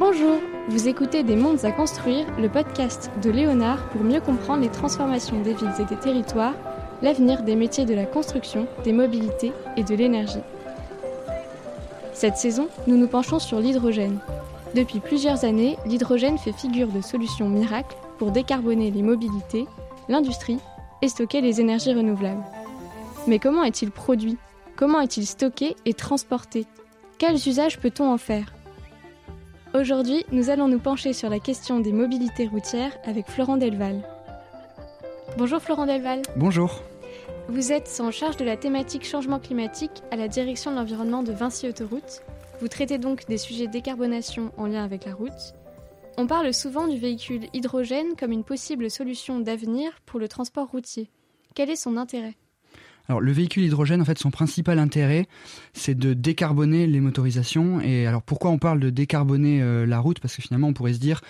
Bonjour, vous écoutez Des mondes à construire, le podcast de Léonard pour mieux comprendre les transformations des villes et des territoires, l'avenir des métiers de la construction, des mobilités et de l'énergie. Cette saison, nous nous penchons sur l'hydrogène. Depuis plusieurs années, l'hydrogène fait figure de solution miracle pour décarboner les mobilités, l'industrie et stocker les énergies renouvelables. Mais comment est-il produit? Comment est-il stocké et transporté? Quels usages peut-on en faire? Aujourd'hui, nous allons nous pencher sur la question des mobilités routières avec Florent Delval. Bonjour Florent Delval. Bonjour. Vous êtes en charge de la thématique changement climatique à la direction de l'environnement de Vinci Autoroute. Vous traitez donc des sujets de décarbonation en lien avec la route. On parle souvent du véhicule hydrogène comme une possible solution d'avenir pour le transport routier. Quel est son intérêt? Alors le véhicule hydrogène, en fait, son principal intérêt, c'est de décarboner les motorisations. Et alors pourquoi on parle de décarboner euh, la route? Parce que finalement, on pourrait se dire,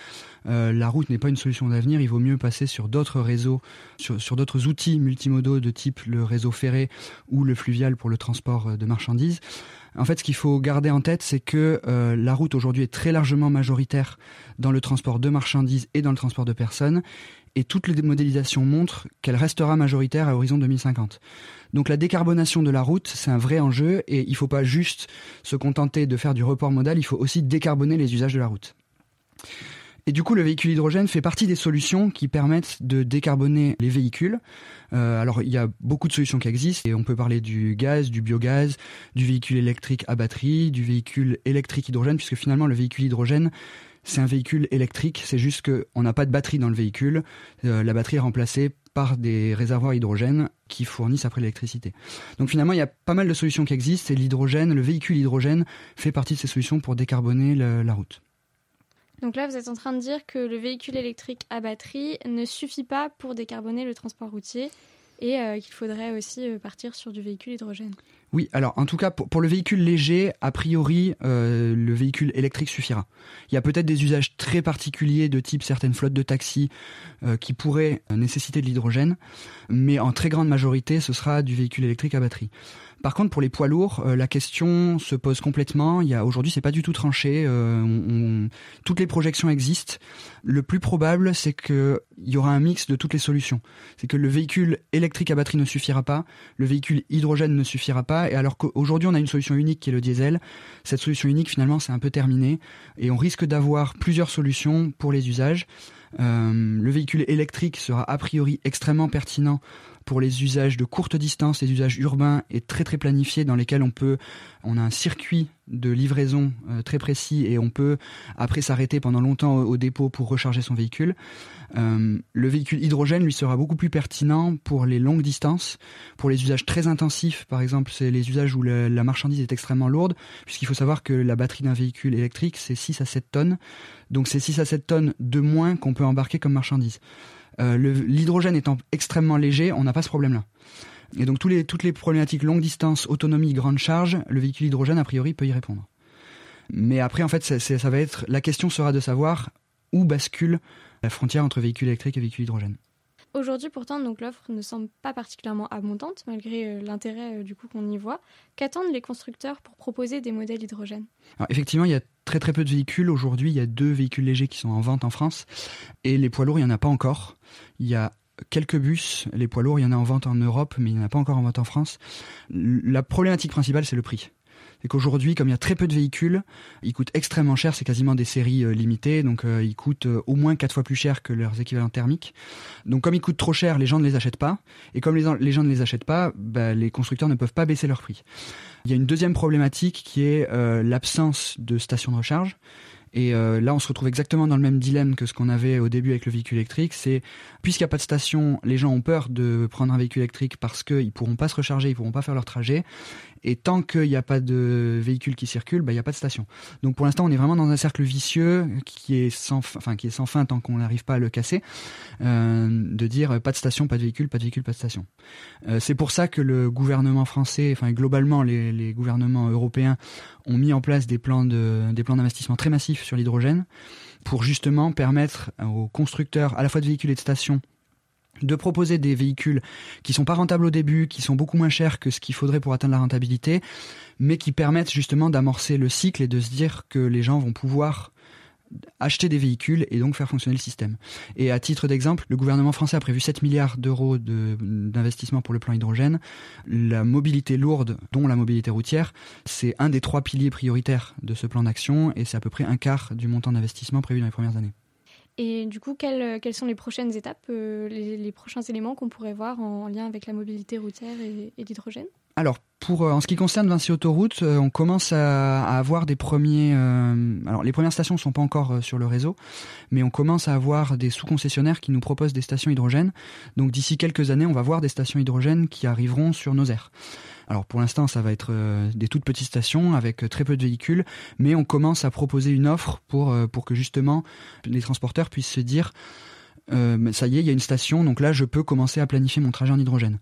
euh, la route n'est pas une solution d'avenir. Il vaut mieux passer sur d'autres réseaux, sur, d'autres outils multimodaux de type le réseau ferré ou le fluvial pour le transport euh, de marchandises. En fait, ce qu'il faut garder en tête, c'est que la route aujourd'hui est très largement majoritaire dans le transport de marchandises et dans le transport de personnes et toutes les modélisations montrent qu'elle restera majoritaire à l'horizon 2050. Donc la décarbonation de la route, c'est un vrai enjeu et il ne faut pas juste se contenter de faire du report modal, il faut aussi décarboner les usages de la route. Et du coup, le véhicule hydrogène fait partie des solutions qui permettent de décarboner les véhicules. Euh, alors, il y a beaucoup de solutions qui existent et on peut parler du gaz, du biogaz, du véhicule électrique à batterie, du véhicule électrique hydrogène, puisque finalement, le véhicule hydrogène, c'est un véhicule électrique. C'est juste qu'on n'a pas de batterie dans le véhicule. Euh, la batterie est remplacée par des réservoirs hydrogène qui fournissent après l'électricité. Donc finalement, il y a pas mal de solutions qui existent et l'hydrogène, le véhicule hydrogène fait partie de ces solutions pour décarboner la route. Donc là, vous êtes en train de dire que le véhicule électrique à batterie ne suffit pas pour décarboner le transport routier et euh, qu'il faudrait aussi euh, partir sur du véhicule hydrogène. Oui, alors en tout cas pour, le véhicule léger, a priori, euh, le véhicule électrique suffira. Il y a peut-être des usages très particuliers de type certaines flottes de taxis qui pourraient nécessiter de l'hydrogène, mais en très grande majorité, ce sera du véhicule électrique à batterie. Par contre, pour les poids lourds, la question se pose complètement. Il y a aujourd'hui, c'est pas du tout tranché. Toutes les projections existent. Le plus probable, c'est qu'il y aura un mix de toutes les solutions. C'est que le véhicule électrique à batterie ne suffira pas, le véhicule hydrogène ne suffira pas. Et alors qu'aujourd'hui, on a une solution unique qui est le diesel, cette solution unique, finalement, c'est un peu terminé. Et on risque d'avoir plusieurs solutions pour les usages. Euh, le véhicule électrique sera a priori extrêmement pertinent pour les usages de courte distance, les usages urbains et très très planifiés dans lesquels on peut, on a un circuit de livraison euh, très précis et on peut après s'arrêter pendant longtemps au, dépôt pour recharger son véhicule. Euh, le véhicule hydrogène lui sera beaucoup plus pertinent pour les longues distances, pour les usages très intensifs. Par exemple, c'est les usages où la marchandise est extrêmement lourde, puisqu'il faut savoir que la batterie d'un véhicule électrique c'est 6 à 7 tonnes. Donc c'est 6 à 7 tonnes de moins qu'on peut embarquer comme marchandise. Euh, l'hydrogène étant extrêmement léger, on n'a pas ce problème-là. Et donc tous les, toutes les problématiques longue distance, autonomie, grande charge, le véhicule hydrogène, a priori, peut y répondre. Mais après, en fait, ça va être, la question sera de savoir où bascule la frontière entre véhicule électrique et véhicule hydrogène. Aujourd'hui, pourtant, donc l'offre ne semble pas particulièrement abondante, malgré euh, l'intérêt euh, du coup qu'on y voit. Qu'attendent les constructeurs pour proposer des modèles hydrogène? Effectivement, il y a très très peu de véhicules. Aujourd'hui, il y a deux véhicules légers qui sont en vente en France, et les poids lourds, il n'y en a pas encore. Il y a quelques bus, les poids lourds, il y en a en vente en Europe, mais il n'y en a pas encore en vente en France. La problématique principale, c'est le prix c'est qu'aujourd'hui, comme il y a très peu de véhicules, ils coûtent extrêmement cher. C'est quasiment des séries euh, limitées, donc euh, ils coûtent euh, au moins quatre fois plus cher que leurs équivalents thermiques. Donc comme ils coûtent trop cher, les gens ne les achètent pas. Et comme les, gens ne les achètent pas, bah, les constructeurs ne peuvent pas baisser leur prix. Il y a une deuxième problématique qui est l'absence de stations de recharge. Et là, on se retrouve exactement dans le même dilemme que ce qu'on avait au début avec le véhicule électrique. C'est puisqu'il n'y a pas de station, les gens ont peur de prendre un véhicule électrique parce qu'ils pourront pas se recharger, ils pourront pas faire leur trajet. Et tant qu'il n'y a pas de véhicule qui circule, bah, il n'y a pas de station. Donc pour l'instant, on est vraiment dans un cercle vicieux qui est sans, enfin, qui est sans fin tant qu'on n'arrive pas à le casser, euh, de dire pas de station, pas de véhicule, pas de véhicule, pas de station. Euh, c'est pour ça que le gouvernement français, enfin globalement les, gouvernements européens ont mis en place des plans d'investissement très massifs sur l'hydrogène pour justement permettre aux constructeurs à la fois de véhicules et de stations de proposer des véhicules qui sont pas rentables au début, qui sont beaucoup moins chers que ce qu'il faudrait pour atteindre la rentabilité, mais qui permettent justement d'amorcer le cycle et de se dire que les gens vont pouvoir acheter des véhicules et donc faire fonctionner le système. Et à titre d'exemple, le gouvernement français a prévu 7 milliards d'euros d'investissement pour le plan hydrogène. La mobilité lourde, dont la mobilité routière, c'est un des trois piliers prioritaires de ce plan d'action et c'est à peu près un quart du montant d'investissement prévu dans les premières années. Et du coup, quelles, quelles sont les prochaines étapes, euh, les, prochains éléments qu'on pourrait voir en lien avec la mobilité routière et, et l'hydrogène? Alors, pour, euh, en ce qui concerne Vinci Autoroute, euh, on commence à, avoir des premiers. alors, les premières stations ne sont pas encore sur le réseau, mais on commence à avoir des sous-concessionnaires qui nous proposent des stations hydrogènes. Donc, d'ici quelques années, on va voir des stations hydrogènes qui arriveront sur nos aires. Alors pour l'instant, ça va être euh, des toutes petites stations avec euh, très peu de véhicules, mais on commence à proposer une offre pour, euh, pour que justement les transporteurs puissent se dire euh, ça y est, il y a une station, donc là, je peux commencer à planifier mon trajet en hydrogène.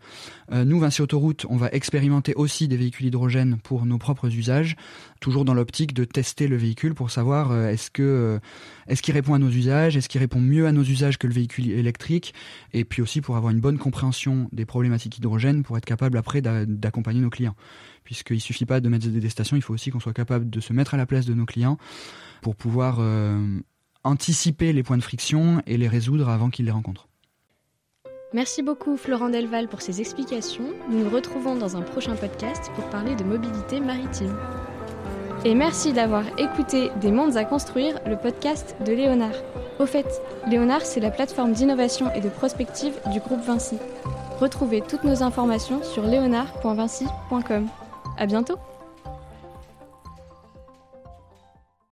Euh, nous, Vinci Autoroute, on va expérimenter aussi des véhicules hydrogène pour nos propres usages, toujours dans l'optique de tester le véhicule pour savoir euh, est-ce que est-ce qu'il répond à nos usages, est-ce qu'il répond mieux à nos usages que le véhicule électrique, et puis aussi pour avoir une bonne compréhension des problématiques hydrogène pour être capable après d'accompagner nos clients. Puisqu'il suffit pas de mettre des stations, il faut aussi qu'on soit capable de se mettre à la place de nos clients pour pouvoir anticiper les points de friction et les résoudre avant qu'ils les rencontrent. Merci beaucoup Florent Delval pour ces explications. Nous nous retrouvons dans un prochain podcast pour parler de mobilité maritime. Et merci d'avoir écouté Des mondes à construire, le podcast de Léonard. Au fait, Léonard, c'est la plateforme d'innovation et de prospective du groupe Vinci. Retrouvez toutes nos informations sur léonard.vinci.com. À bientôt!